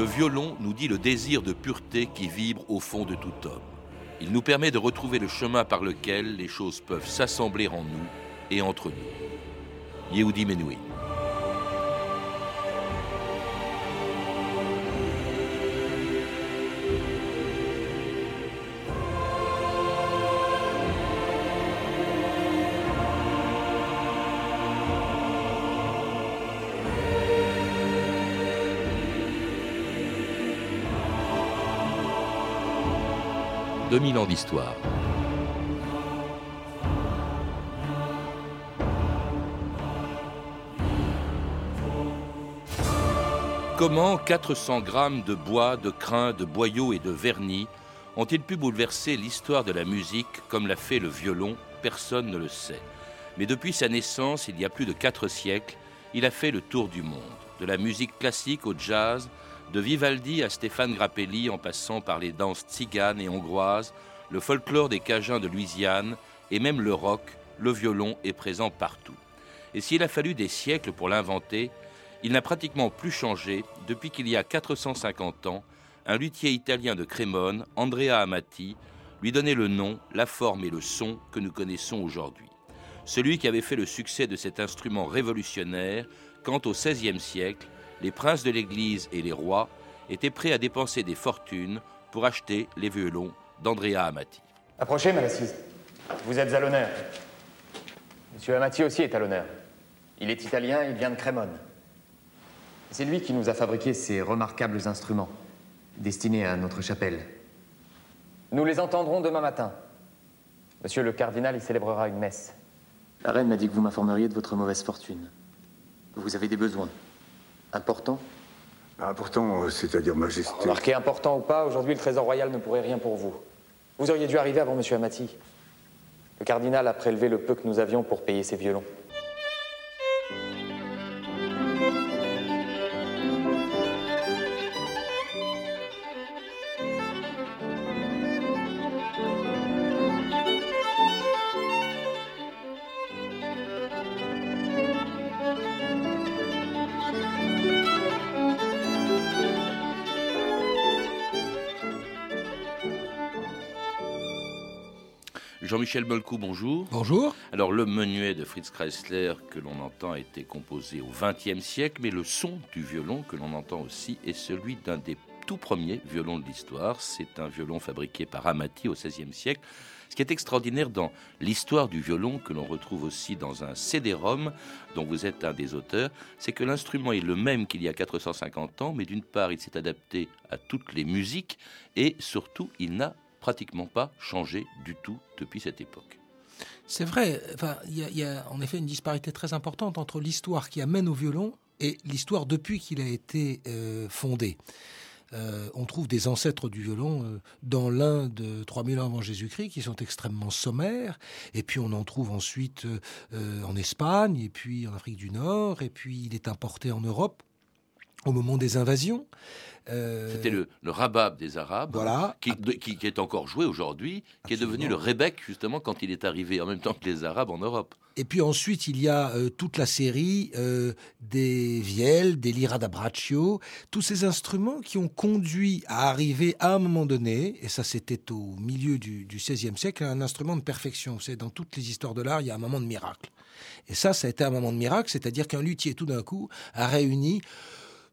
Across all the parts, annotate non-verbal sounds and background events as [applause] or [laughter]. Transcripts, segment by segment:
le violon nous dit le désir de pureté qui vibre au fond de tout homme. Il nous permet de retrouver le chemin par lequel les choses peuvent s'assembler en nous et entre nous. Yehudi Menuhin. 2000 ans d'histoire. Comment 400 grammes de bois, de crin, de boyaux et de vernis ont-ils pu bouleverser l'histoire de la musique comme l'a fait le violon Personne ne le sait. Mais depuis sa naissance, il y a plus de quatre siècles, il a fait le tour du monde, de la musique classique au jazz, de Vivaldi à Stéphane Grappelli en passant par les danses tziganes et hongroises, le folklore des Cajuns de Louisiane et même le rock, le violon est présent partout. Et s'il a fallu des siècles pour l'inventer, il n'a pratiquement plus changé depuis qu'il y a 450 ans, un luthier italien de Crémone, Andrea Amati, lui donnait le nom, la forme et le son que nous connaissons aujourd'hui. Celui qui avait fait le succès de cet instrument révolutionnaire quand au XVIe siècle, les princes de l'Église et les rois étaient prêts à dépenser des fortunes pour acheter les violons d'Andrea Amati. Approchez, madame assise. Vous êtes à l'honneur. Monsieur Amati aussi est à l'honneur. Il est italien, il vient de Crémone. C'est lui qui nous a fabriqué ces remarquables instruments, destinés à notre chapelle. Nous les entendrons demain matin. Monsieur le cardinal y célébrera une messe. La reine m'a dit que vous m'informeriez de votre mauvaise fortune. Vous avez des besoins. Important Important, euh, c'est-à-dire majesté. Remarquez, important ou pas, aujourd'hui le trésor royal ne pourrait rien pour vous. Vous auriez dû arriver avant Monsieur Amati. Le cardinal a prélevé le peu que nous avions pour payer ses violons. Jean-Michel Molcou, bonjour. Bonjour. Alors, le menuet de Fritz Kreisler que l'on entend a été composé au XXe siècle, mais le son du violon que l'on entend aussi est celui d'un des tout premiers violons de l'histoire. C'est un violon fabriqué par Amati au XVIe siècle. Ce qui est extraordinaire dans l'histoire du violon, que l'on retrouve aussi dans un CD-ROM, dont vous êtes un des auteurs, c'est que l'instrument est le même qu'il y a 450 ans, mais d'une part, il s'est adapté à toutes les musiques, et surtout, il n'a pratiquement pas changé du tout depuis cette époque. C'est vrai, il y, a en effet une disparité très importante entre l'histoire qui amène au violon et l'histoire depuis qu'il a été euh, fondé. Euh, on trouve des ancêtres du violon euh, dans l'Inde de 3000 ans avant Jésus-Christ qui sont extrêmement sommaires, et puis on en trouve ensuite en Espagne, et puis en Afrique du Nord, et puis il est importé en Europe au moment des invasions. Euh, C'était le, le rabab des Arabes, voilà. qui, qui, est encore joué aujourd'hui, qui est devenu le rebec justement quand il est arrivé en même temps que les Arabes en Europe. Et puis ensuite, il y a euh, toute la série euh, des vielles, des lira d'abbraccio, tous ces instruments qui ont conduit à arriver à un moment donné, et ça c'était au milieu du, du XVIe siècle, à un instrument de perfection. C'est dans toutes les histoires de l'art, il y a un moment de miracle. Et ça, ça a été un moment de miracle, c'est-à-dire qu'un luthier tout d'un coup a réuni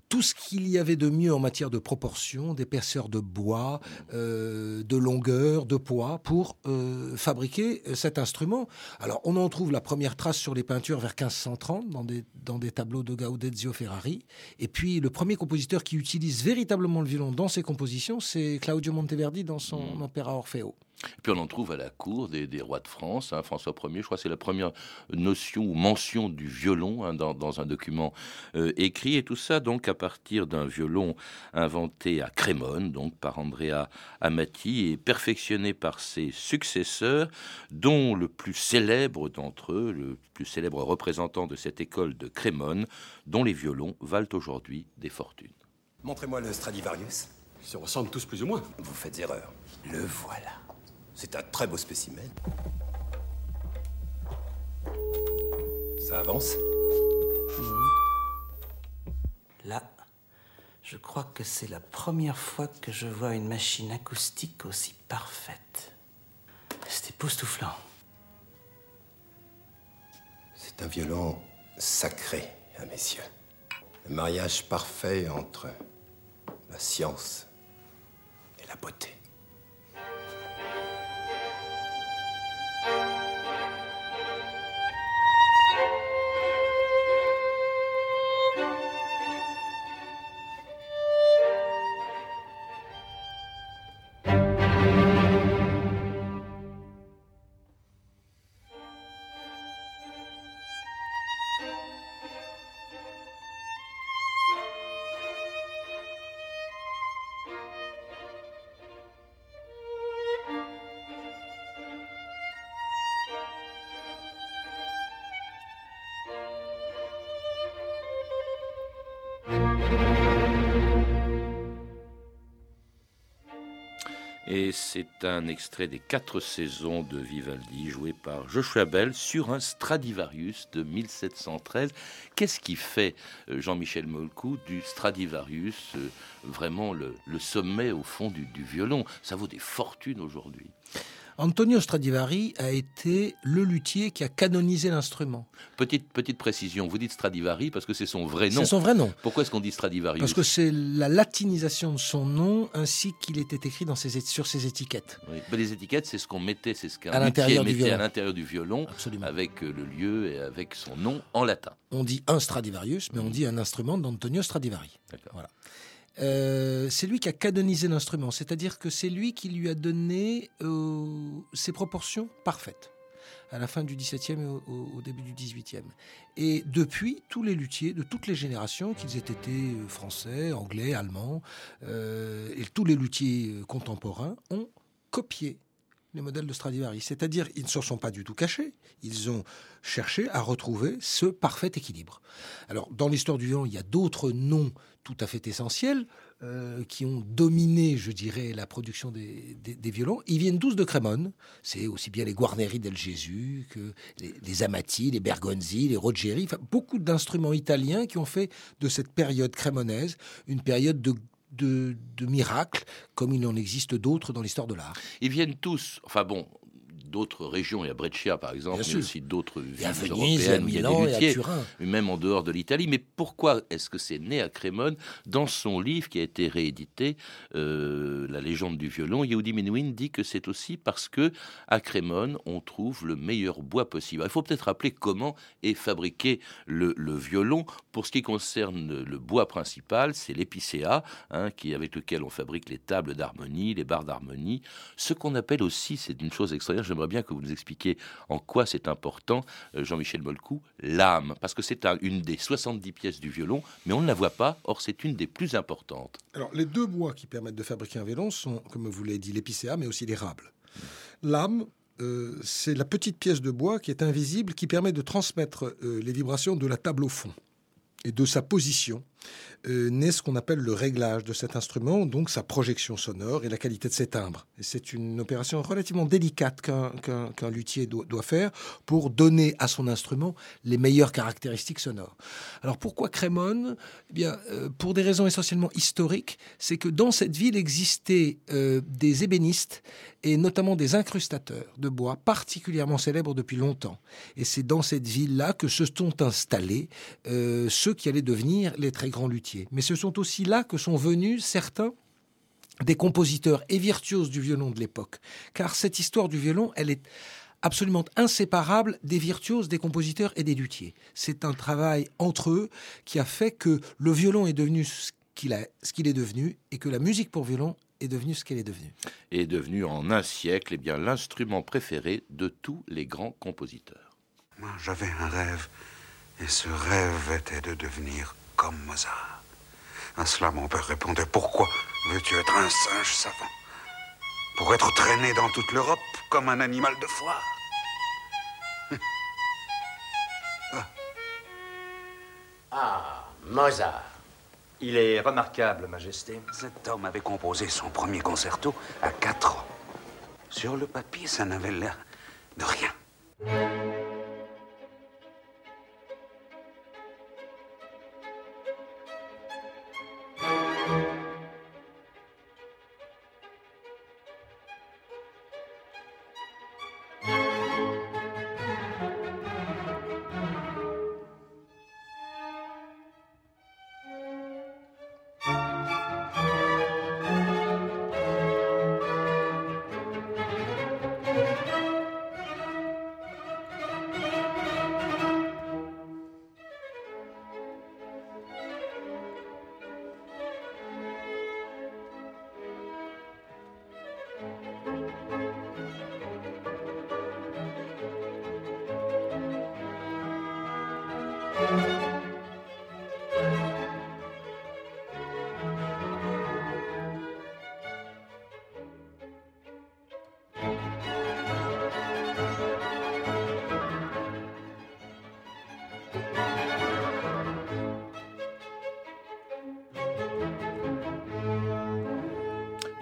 tout ce qu'il y avait de mieux en matière de proportion, d'épaisseur de bois, euh, de longueur, de poids, pour euh, fabriquer euh, cet instrument. Alors, on en trouve la première trace sur les peintures vers 1530 dans des, dans des tableaux de Gaudenzio Ferrari. Et puis, le premier compositeur qui utilise véritablement le violon dans ses compositions, c'est Claudio Monteverdi dans son mmh. Opéra Orfeo. Et puis on en trouve à la cour des, rois de France. Hein, François Ier, je crois, c'est la première notion ou mention du violon hein, dans, un document euh, écrit. Et tout ça, donc, à partir d'un violon inventé à Crémone, donc par Andrea Amati, et perfectionné par ses successeurs, dont le plus célèbre d'entre eux, le plus célèbre représentant de cette école de Crémone, dont les violons valent aujourd'hui des fortunes. Montrez-moi le Stradivarius. Ils se ressemblent tous plus ou moins. Vous faites erreur. Le voilà. C'est un très beau spécimen. Ça avance? Là, Je crois que c'est la première fois que je vois une machine acoustique aussi parfaite. C'est époustouflant. C'est un violon sacré, à mes yeux. Le mariage parfait entre la science et la beauté. Et c'est un extrait des quatre saisons de Vivaldi joué par Joshua Bell sur un Stradivarius de 1713. Qu'est-ce qui fait, euh, Jean-Michel Molcou, du Stradivarius euh, vraiment le, sommet au fond du violon? Ça vaut des fortunes aujourd'hui. Antonio Stradivari a été le luthier qui a canonisé l'instrument. Petite, petite précision, vous dites Stradivari parce que c'est son vrai nom. C'est son vrai nom. Pourquoi est-ce qu'on dit Stradivarius Parce que c'est la latinisation de son nom ainsi qu'il était écrit dans ses, sur ses étiquettes. Oui. Mais les étiquettes, c'est ce qu'on mettait, c'est ce qu'un luthier mettait violon. à l'intérieur du violon, Absolument. avec euh, le lieu et avec son nom en latin. On dit un Stradivarius, mais on dit un instrument d'Antonio Stradivari. D'accord. Voilà. Euh, c'est lui qui a canonisé l'instrument, c'est-à-dire que c'est lui qui lui a donné euh, ses proportions parfaites à la fin du XVIIe et au, début du XVIIIe. Et depuis, tous les luthiers de toutes les générations, qu'ils aient été euh, français, anglais, allemands, et tous les luthiers contemporains ont copié les modèles de Stradivari. C'est-à-dire, ils ne se sont pas du tout cachés. Ils ont cherché à retrouver ce parfait équilibre. Alors, dans l'histoire du violon, il y a d'autres noms tout à fait essentiels euh, qui ont dominé, je dirais, la production des, violons. Ils viennent tous de Crémone. C'est aussi bien les Guarneri del Gesù que les, les Amati, les Bergonzi, les Rogeri. Enfin, beaucoup d'instruments italiens qui ont fait de cette période crémonaise une période de de, miracles, comme il en existe d'autres dans l'histoire de l'art. Ils viennent tous, enfin bon, d'autres régions, il y a Brescia par exemple, mais aussi d'autres villes Venise, européennes il y a des luthiers, Turin. même en dehors de l'Italie. Mais pourquoi est-ce que c'est né à Crémone Dans son livre qui a été réédité, euh, La légende du violon, Yehudi Menuhin dit que c'est aussi parce que à Crémone, on trouve le meilleur bois possible. Il faut peut-être rappeler comment est fabriqué le, le violon. Pour ce qui concerne le bois principal, c'est l'épicéa, hein, qui avec lequel on fabrique les tables d'harmonie, les barres d'harmonie. Ce qu'on appelle aussi, c'est une chose extraordinaire, j'aimerais bien que vous nous expliquiez en quoi c'est important, euh, Jean-Michel Molcou, l'âme, parce que c'est un- une des 70 pièces du violon, mais on ne la voit pas, or c'est une des plus importantes. Alors, les deux bois qui permettent de fabriquer un violon sont, comme vous l'avez dit, l'épicéa, mais aussi l'érable. L'âme, euh, c'est la petite pièce de bois qui est invisible, qui permet de transmettre euh, les vibrations de la table au fond. Et de sa position euh, naît ce qu'on appelle le réglage de cet instrument, donc sa projection sonore et la qualité de ses timbres. C'est une opération relativement délicate qu'un luthier doit, doit faire pour donner à son instrument les meilleures caractéristiques sonores. Alors pourquoi Crémone? Eh bien, euh, pour des raisons essentiellement historiques, c'est que dans cette ville existaient euh, des ébénistes et notamment des incrustateurs de bois particulièrement célèbres depuis longtemps. Et c'est dans cette ville-là que se sont installés euh, ceux qui allaient devenir les très grands luthiers. Mais ce sont aussi là que sont venus certains des compositeurs et virtuoses du violon de l'époque. Car cette histoire du violon, elle est absolument inséparable des virtuoses, des compositeurs et des luthiers. C'est un travail entre eux qui a fait que le violon est devenu ce qu'il a- ce qu'il est devenu et que la musique pour violon est devenue ce qu'elle est devenue. est devenu en un siècle eh bien l'instrument préféré de tous les grands compositeurs. Moi, j'avais un rêve, et ce rêve était de devenir comme Mozart. À cela, mon père répondait Pourquoi veux-tu être un singe savant? Pour être traîné dans toute l'Europe comme un animal de foire [laughs] Ah, Mozart. Il est remarquable, Majesté. Cet homme avait composé son premier concerto à 4 ans. Sur le papier, ça n'avait l'air de rien.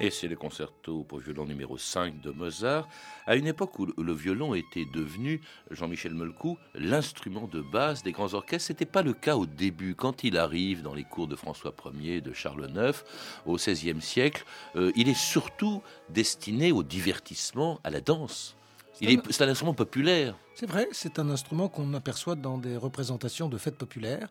Et c'est le concerto pour violon numéro 5 de Mozart, à une époque où le violon était devenu, Jean-Michel Melcou, l'instrument de base des grands orchestres. Ce n'était pas le cas au début. Quand il arrive dans les cours de François Ier, de Charles IX, au XVIe siècle, euh, il est surtout destiné au divertissement, à la danse. C'est un instrument populaire. C'est vrai, c'est un instrument qu'on aperçoit dans des représentations de fêtes populaires,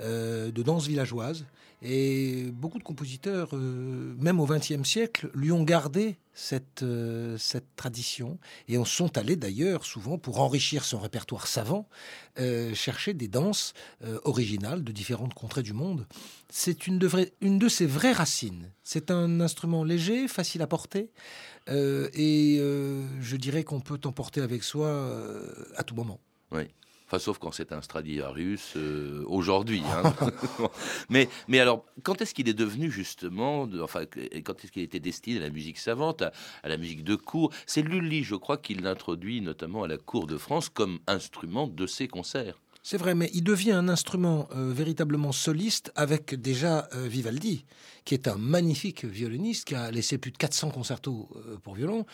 euh, de danses villageoises. Et beaucoup de compositeurs, euh, même au XXe siècle, lui ont gardé cette, euh, cette tradition et en sont allés d'ailleurs souvent pour enrichir son répertoire savant, chercher des danses originales de différentes contrées du monde. C'est une, de une de ses vraies racines. C'est un instrument léger, facile à porter. et je dirais qu'on peut emporter avec soi à tout moment. Oui. Enfin, sauf quand c'est un Stradivarius euh, aujourd'hui. Hein. [laughs] mais, mais alors, quand est-ce qu'il est devenu justement, enfin, quand est-ce qu'il était destiné à la musique savante, à, la musique de cour? C'est Lully, je crois, qui l'introduit notamment à la cour de France comme instrument de ses concerts. C'est vrai, mais il devient un instrument euh, véritablement soliste avec déjà euh, Vivaldi, qui est un magnifique violoniste, qui a laissé plus de 400 concertos euh, pour violon,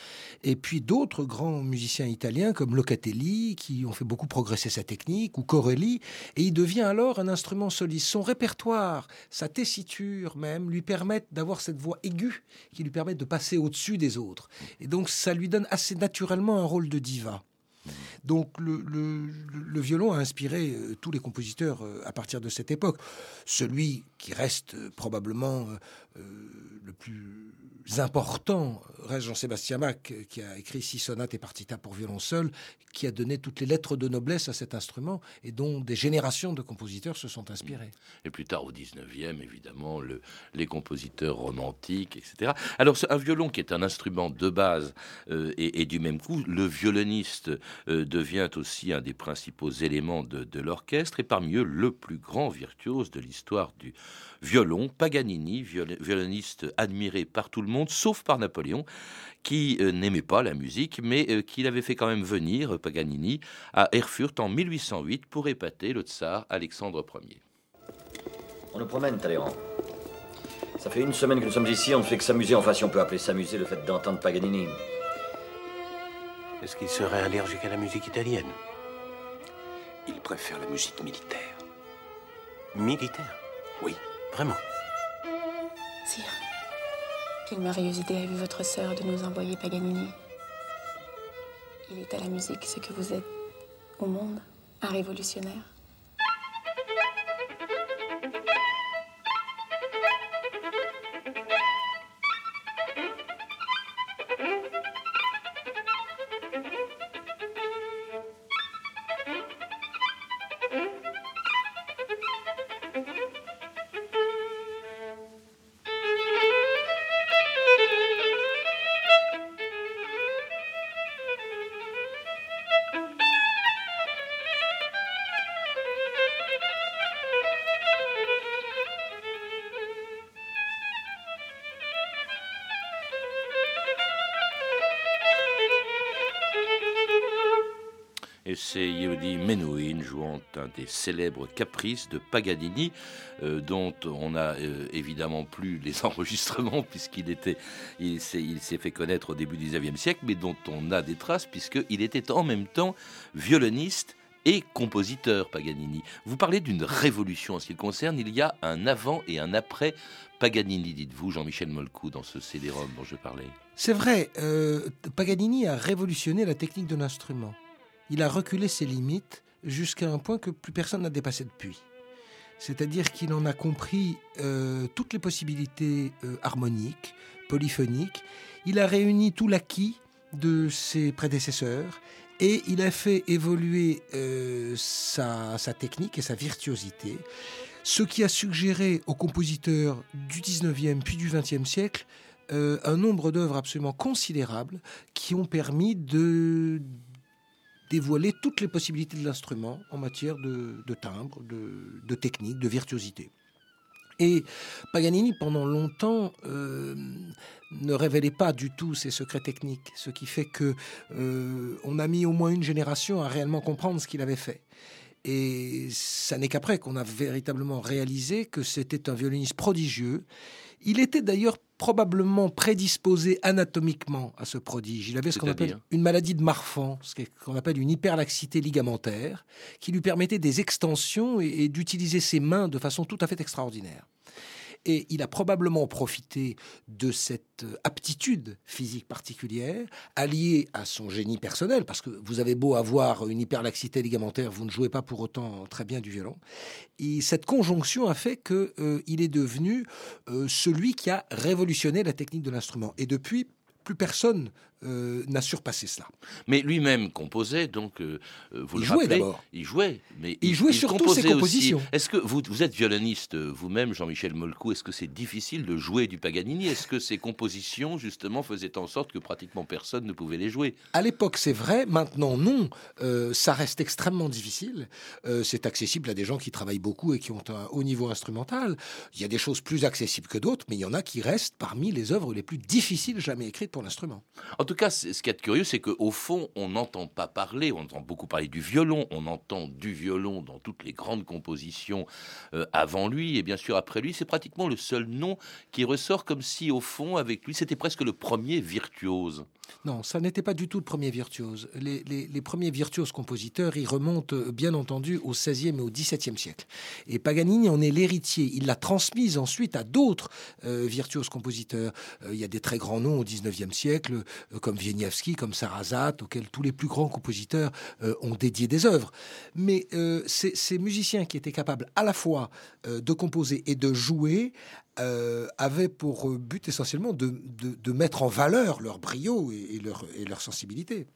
et puis d'autres grands musiciens italiens comme Locatelli, qui ont fait beaucoup progresser sa technique, ou Corelli, et il devient alors un instrument soliste. Son répertoire, sa tessiture même, lui permettent d'avoir cette voix aiguë qui lui permet de passer au-dessus des autres. Et donc ça lui donne assez naturellement un rôle de diva. Donc le, violon a inspiré euh, tous les compositeurs euh, à partir de cette époque. Celui qui reste euh, probablement le plus important reste Jean-Sébastien Bach, qui a écrit six sonates et partita pour violon seul, qui a donné toutes les lettres de noblesse à cet instrument et dont des générations de compositeurs se sont inspirés. Et plus tard, au 19e, évidemment, le, les compositeurs romantiques, etc. Alors, un violon qui est un instrument de base et, du même coup, le violoniste euh, devient aussi un des principaux éléments de, l'orchestre et parmi eux, le plus grand virtuose de l'histoire du violon, Paganini, violoniste admiré par tout le monde, sauf par Napoléon, qui euh, n'aimait pas la musique, mais euh, qui l'avait fait quand même venir, Paganini, à Erfurt en 1808 pour épater le tsar Alexandre Ier. On nous promène, Talleyrand. Ça fait une semaine que nous sommes ici, on ne fait que s'amuser. Enfin, si on peut appeler s'amuser le fait d'entendre Paganini. Est-ce qu'il serait allergique à la musique italienne Il préfère la musique militaire. Militaire Oui. Vraiment. Sire, quelle merveilleuse idée a eu votre sœur de nous envoyer Paganini. Il est à la musique ce que vous êtes au monde, un révolutionnaire. Jouant un des célèbres caprices de Paganini, euh, dont on n'a euh, évidemment plus les [laughs] enregistrements puisqu'il était, il s'est fait connaître au début du XIXe siècle, mais dont on a des traces puisqu'il était en même temps violoniste et compositeur Paganini. Vous parlez d'une révolution en ce qui le concerne. Il y a un avant et un après Paganini, dites-vous, Jean-Michel Molcou, dans ce CD-ROM dont je parlais. C'est vrai, euh, Paganini a révolutionné la technique de l'instrument il a reculé ses limites jusqu'à un point que plus personne n'a dépassé depuis. C'est-à-dire qu'il en a compris euh, toutes les possibilités euh, harmoniques, polyphoniques. Il a réuni tout l'acquis de ses prédécesseurs et il a fait évoluer euh, sa, sa, technique et sa virtuosité, ce qui a suggéré aux compositeurs du 19e puis du 20e siècle un nombre d'œuvres absolument considérables qui ont permis de dévoilait toutes les possibilités de l'instrument en matière de, timbre, de, technique, de virtuosité. Et Paganini, pendant longtemps, euh, ne révélait pas du tout ses secrets techniques, ce qui fait que euh, on a mis au moins une génération à réellement comprendre ce qu'il avait fait. Et ça n'est qu'après qu'on a véritablement réalisé que c'était un violoniste prodigieux. Il était d'ailleurs probablement prédisposé anatomiquement à ce prodige. Il avait ce qu'on appelle une maladie de Marfan, ce qu'on appelle une hyperlaxité ligamentaire, qui lui permettait des extensions et d'utiliser ses mains de façon tout à fait extraordinaire. Et il a probablement profité de cette euh, aptitude physique particulière, alliée à son génie personnel, parce que vous avez beau avoir une hyperlaxité ligamentaire, vous ne jouez pas pour autant très bien du violon. Et cette conjonction a fait qu'il euh, est devenu euh, celui qui a révolutionné la technique de l'instrument. Et depuis, plus personne euh, n'a surpassé cela. Mais lui-même composait, donc euh, euh, vous il le jouait d'abord. Il jouait, mais il, jouait surtout ses compositions. Est-ce que vous, vous êtes violoniste vous-même, Jean-Michel Molcou Est-ce que c'est difficile de jouer du Paganini? Est-ce que ces compositions justement faisaient en sorte que pratiquement personne ne pouvait les jouer? À l'époque, c'est vrai. Maintenant, non. ça reste extrêmement difficile. c'est accessible à des gens qui travaillent beaucoup et qui ont un haut niveau instrumental. Il y a des choses plus accessibles que d'autres, mais il y en a qui restent parmi les œuvres les plus difficiles jamais écrites pour l'instrument. En tout cas, ce qui est curieux, c'est qu'au fond, on n'entend pas parler, on entend beaucoup parler du violon, on entend du violon dans toutes les grandes compositions euh, avant lui, et bien sûr après lui, c'est pratiquement le seul nom qui ressort comme si, au fond, avec lui, c'était presque le premier virtuose. Non, ça n'était pas du tout le premier virtuose. Les, premiers virtuoses compositeurs, ils remontent euh, bien entendu au XVIe et au XVIIe siècle. Et Paganini en est l'héritier. Il l'a transmise ensuite à d'autres euh, virtuoses compositeurs. il y a des très grands noms au XIXe siècle, comme Wieniawski, comme Sarrazat, auxquels tous les plus grands compositeurs euh, ont dédié des œuvres. Mais euh, ces, musiciens qui étaient capables à la fois euh, de composer et de jouer avaient pour but essentiellement de, mettre en valeur leur brio et leur sensibilité.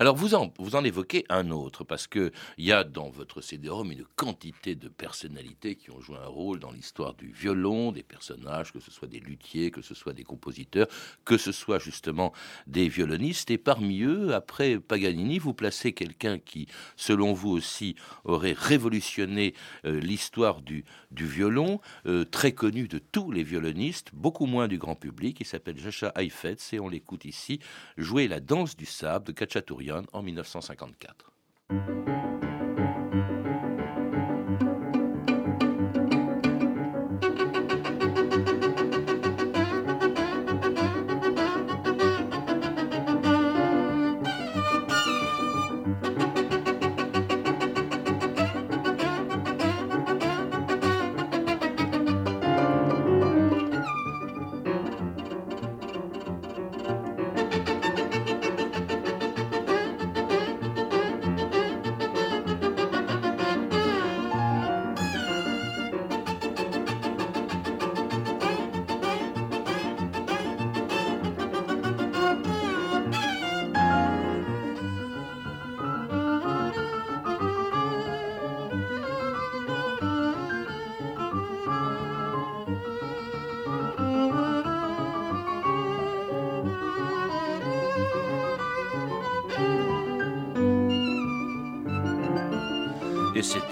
Alors vous en, vous en évoquez un autre, parce qu'il y a dans votre CD-ROM une quantité de personnalités qui ont joué un rôle dans l'histoire du violon, des personnages, que ce soit des luthiers, que ce soit des compositeurs, que ce soit justement des violonistes. Et parmi eux, après Paganini, vous placez quelqu'un qui, selon vous aussi, aurait révolutionné euh, l'histoire du, violon, euh, très connu de tous les violonistes, beaucoup moins du grand public. Il s'appelle Jacha Heifetz et on l'écoute ici jouer la danse du sable de Kacha en 1954.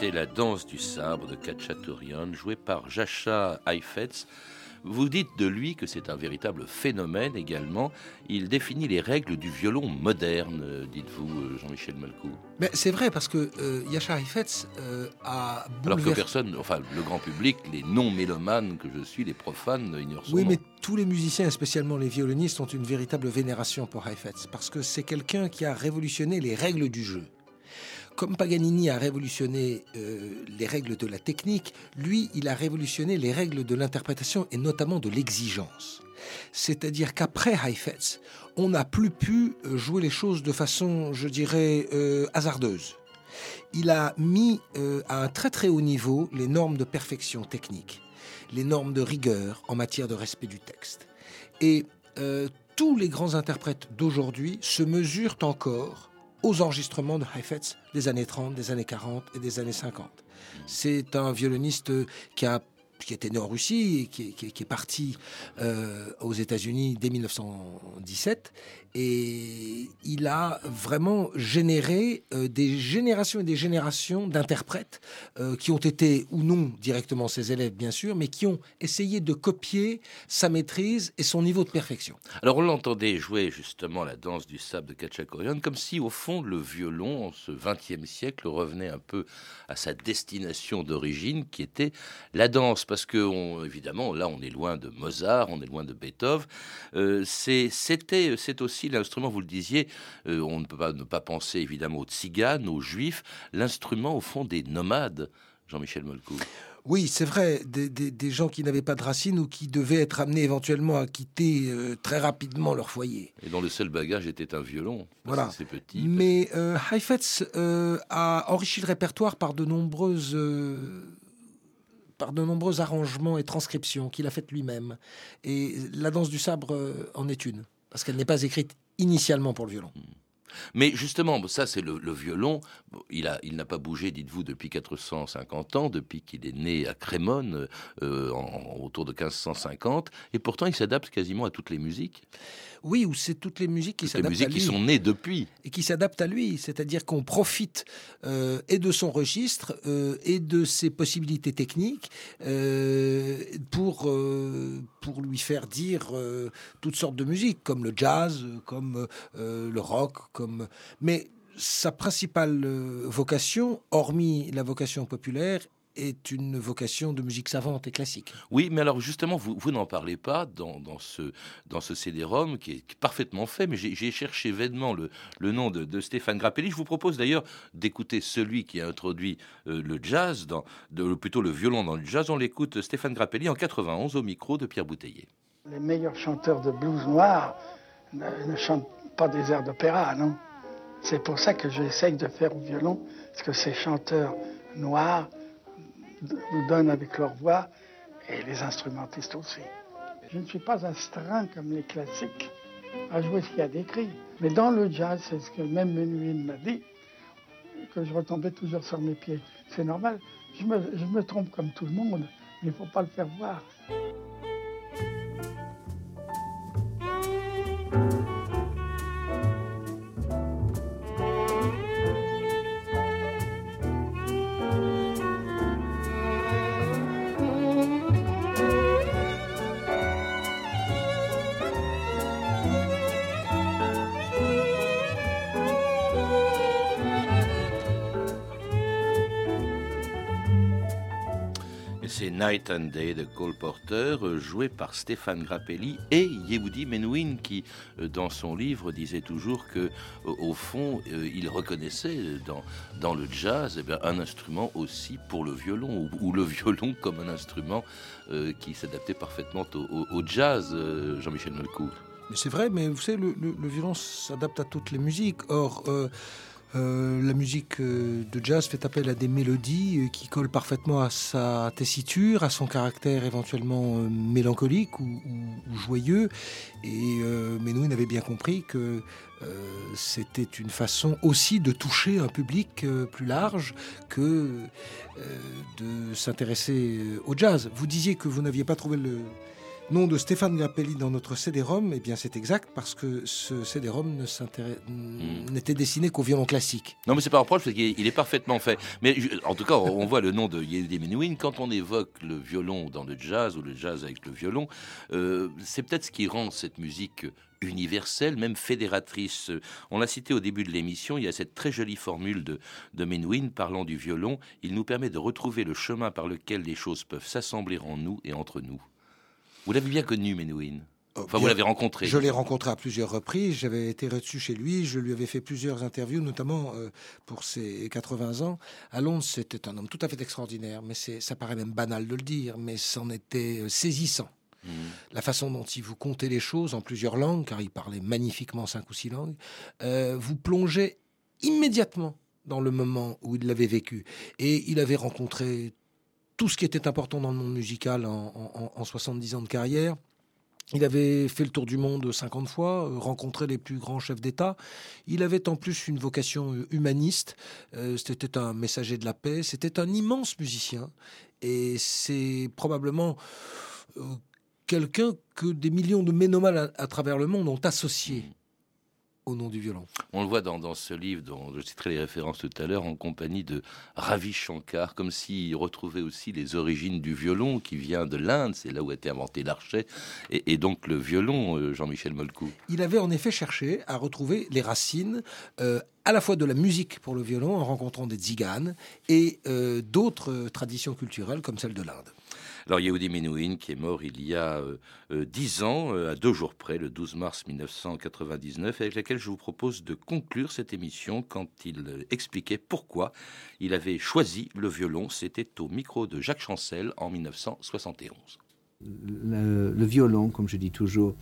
C'était la danse du sabre de Kachaturian, jouée par Jacha Heifetz. Vous dites de lui que c'est un véritable phénomène également. Il définit les règles du violon moderne, dites-vous, euh, Jean-Michel Malcou. Mais c'est vrai parce que euh, Jacha Heifetz euh, a Alors que personne, enfin le grand public, les non-mélomanes que je suis, les profanes, ignorent son Oui, mais tous les musiciens, spécialement les violonistes, ont une véritable vénération pour Heifetz parce que c'est quelqu'un qui a révolutionné les règles du jeu. Comme Paganini a révolutionné euh, les règles de la technique, lui, il a révolutionné les règles de l'interprétation et notamment de l'exigence. C'est-à-dire qu'après Heifetz, on n'a plus pu euh, jouer les choses de façon, je dirais, euh, hasardeuse. Il a mis à un très très haut niveau les normes de perfection technique, les normes de rigueur en matière de respect du texte. Et tous les grands interprètes d'aujourd'hui se mesurent encore aux enregistrements de Heifetz des années 30, des années 40 et des années 50. C'est un violoniste qui a qui était né en Russie et qui, est parti euh, aux États-Unis dès 1917. Et il a vraiment généré euh, des générations et des générations d'interprètes euh, qui ont été, ou non directement ses élèves bien sûr, mais qui ont essayé de copier sa maîtrise et son niveau de perfection. Alors on l'entendait jouer justement la danse du sable de Kachakorian, comme si au fond le violon, en ce XXe siècle, revenait un peu à sa destination d'origine, qui était la danse. Parce que, évidemment, là on est loin de Mozart, on est loin de Beethoven. Euh, c'était, c'est aussi l'instrument, vous le disiez, euh, on ne peut pas ne pas penser évidemment aux tziganes, aux juifs, l'instrument au fond des nomades, Jean-Michel Molcou. Oui, c'est vrai, des, gens qui n'avaient pas de racines ou qui devaient être amenés éventuellement à quitter euh, très rapidement leur foyer. Et dont le seul bagage était un violon. Voilà. C'est petit. Mais euh, Heifetz euh, a enrichi le répertoire par de nombreuses par de nombreux arrangements et transcriptions qu'il a faites lui-même. Et la danse du sabre en est une parce qu'elle n'est pas écrite initialement pour le violon. Hmm. Mais justement, ça c'est le, violon. Il a, il n'a pas bougé, dites-vous, depuis 450 ans, depuis qu'il est né à Crémone, euh, autour de 1550, et pourtant il s'adapte quasiment à toutes les musiques. Oui, ou c'est toutes les musiques qui s'adaptent à lui. Les musiques qui sont nées depuis. Et qui s'adaptent à lui. C'est-à-dire qu'on profite euh, et de son registre euh, et de ses possibilités techniques euh, pour, pour lui faire dire toutes sortes de musiques, comme le jazz, comme le rock, comme... Mais sa principale vocation, hormis la vocation populaire, est une vocation de musique savante et classique. Oui, mais alors justement, vous, vous n'en parlez pas dans, dans ce, dans ce CD-ROM qui est parfaitement fait, mais j'ai cherché vainement le, le nom de, Stéphane Grappelli. Je vous propose d'ailleurs d'écouter celui qui a introduit euh, le jazz, dans, de, plutôt le violon dans le jazz. On l'écoute Stéphane Grappelli en 91 au micro de Pierre Bouteiller. Les meilleurs chanteurs de blues noir ne, ne chantent pas des airs d'opéra, non? C'est pour ça que j'essaye de faire au violon, parce que ces chanteurs noirs nous donnent avec leur voix et les instrumentistes aussi. Je ne suis pas astreint comme les classiques à jouer ce qu'il y a d'écrit. Mais dans le jazz, c'est ce que même Menuhin m'a dit, que je retombais toujours sur mes pieds. C'est normal, je me, je me trompe comme tout le monde, mais il ne faut pas le faire voir. Night and Day de Cole Porter, euh, joué par Stéphane Grappelli et Yehudi Menuhin, qui, euh, dans son livre, disait toujours que, euh, au fond, il reconnaissait dans, dans le jazz eh un instrument aussi pour le violon, ou, le violon comme un instrument qui s'adaptait parfaitement au, jazz, Jean-Michel Melcourt. Mais c'est vrai, mais vous savez, le, violon s'adapte à toutes les musiques. Or, la musique euh, de jazz fait appel à des mélodies euh, qui collent parfaitement à sa tessiture, à son caractère éventuellement mélancolique ou, joyeux. Et Menou avait bien compris que c'était une façon aussi de toucher un public plus large que de s'intéresser au jazz. Vous disiez que vous n'aviez pas trouvé le, nom de Stéphane Grappelli dans notre CD-ROM, eh bien c'est exact parce que ce CD-ROM hmm. n'était dessiné qu'au violon classique. Non mais c'est pas un reproche parce qu'il est parfaitement fait. Mais en tout cas, on voit le nom de Yehudi Menuhin quand on évoque le violon dans le jazz ou le jazz avec le violon. Euh, c'est peut-être ce qui rend cette musique universelle, même fédératrice. On l'a cité au début de l'émission, il y a cette très jolie formule de, de Menuhin parlant du violon. Il nous permet de retrouver le chemin par lequel les choses peuvent s'assembler en nous et entre nous. Vous l'avez bien connu, Menuhin oh, Enfin, vous l'avez rencontré. Je l'ai rencontré à plusieurs reprises. J'avais été reçu chez lui. Je lui avais fait plusieurs interviews, notamment euh, pour ses 80 ans. À Londres, c'était un homme tout à fait extraordinaire. Mais ça paraît même banal de le dire, mais c'en était euh, saisissant. Hmm. La façon dont il vous comptait les choses en plusieurs langues, car il parlait magnifiquement cinq ou six langues, euh, vous plongeait immédiatement dans le moment où il l'avait vécu. Et il avait rencontré tout ce qui était important dans le monde musical en, 70 ans de carrière. Il avait fait le tour du monde 50 fois, euh, rencontré les plus grands chefs d'État. Il avait en plus une vocation euh, humaniste. Euh, c'était un messager de la paix. C'était un immense musicien. Et c'est probablement quelqu'un que des millions de ménomales à travers le monde ont associé au nom du violon. On le voit dans, dans, ce livre dont je citerai les références tout à l'heure, en compagnie de Ravi Shankar, comme s'il retrouvait aussi les origines du violon qui vient de l'Inde, c'est là où a été inventé l'archet, et, et, donc le violon, euh, Jean-Michel Molcou. Il avait en effet cherché à retrouver les racines euh, à la fois de la musique pour le violon en rencontrant des tziganes et euh, d'autres traditions culturelles comme celle de l'Inde. Alors Yehudi Menuhin qui est mort il y a euh, dix ans, euh, à deux jours près, le 12 mars 1999, avec laquelle je vous propose de conclure cette émission quand il euh, expliquait pourquoi il avait choisi le violon. C'était au micro de Jacques Chancel en 1971. Le, le violon, comme je dis toujours,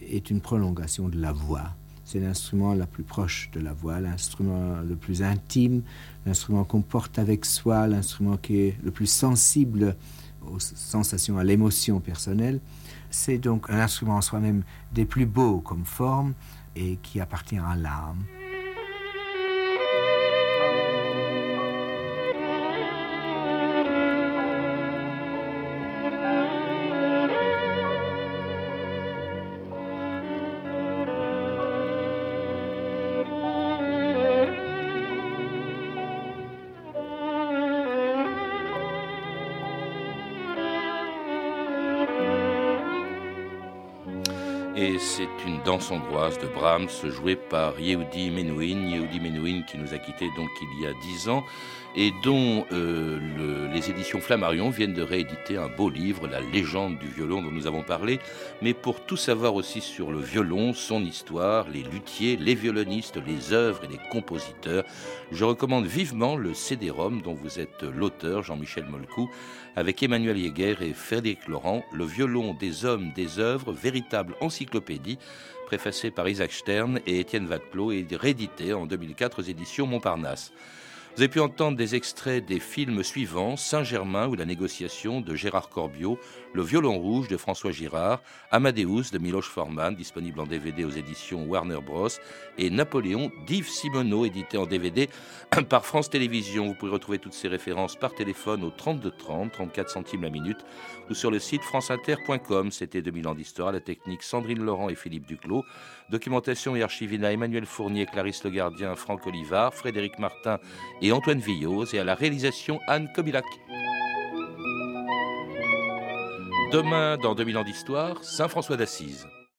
est une prolongation de la voix. C'est l'instrument la plus proche de la voix, l'instrument le plus intime, l'instrument qu'on porte avec soi, l'instrument qui est le plus sensible aux sensations, à l'émotion personnelle. C'est donc un instrument en soi-même des plus beaux comme forme et qui appartient à l'âme. Danse hongroise de Brahms jouée par Yehudi Menuhin, Yehudi Menuhin qui nous a quittés donc il y a dix ans et dont euh, le, les éditions Flammarion viennent de rééditer un beau livre, La légende du violon dont nous avons parlé. Mais pour tout savoir aussi sur le violon, son histoire, les luthiers, les violonistes, les œuvres et les compositeurs, je recommande vivement le CD-ROM dont vous êtes l'auteur, Jean-Michel Molcou, avec Emmanuel Yeguer et Frédéric Laurent, Le violon des hommes, des œuvres, véritable encyclopédie, préfacée par Isaac Stern et Étienne Vaclot et réédité en 2004 aux éditions Montparnasse. Vous avez pu entendre des extraits des films suivants Saint-Germain ou la négociation de Gérard Corbiot, Le violon rouge de François Girard, Amadeus de Miloš Forman, disponible en DVD aux éditions Warner Bros, et Napoléon d'Yves Simoneau, édité en DVD [clears throat] par France Télévisions. Vous pouvez retrouver toutes ces références par téléphone au 32 30, 34 centimes la minute, ou sur le site franceinter.com. C'était 2000 ans d'histoire, la technique Sandrine Laurent et Philippe Duclos, documentation et archivina Emmanuel Fournier, Clarisse Le Gardien, Franck Olivard, Frédéric Martin et Antoine Villose, et à la réalisation Anne Kobilac. Demain, dans 2000 ans d'histoire, Saint François d'Assise.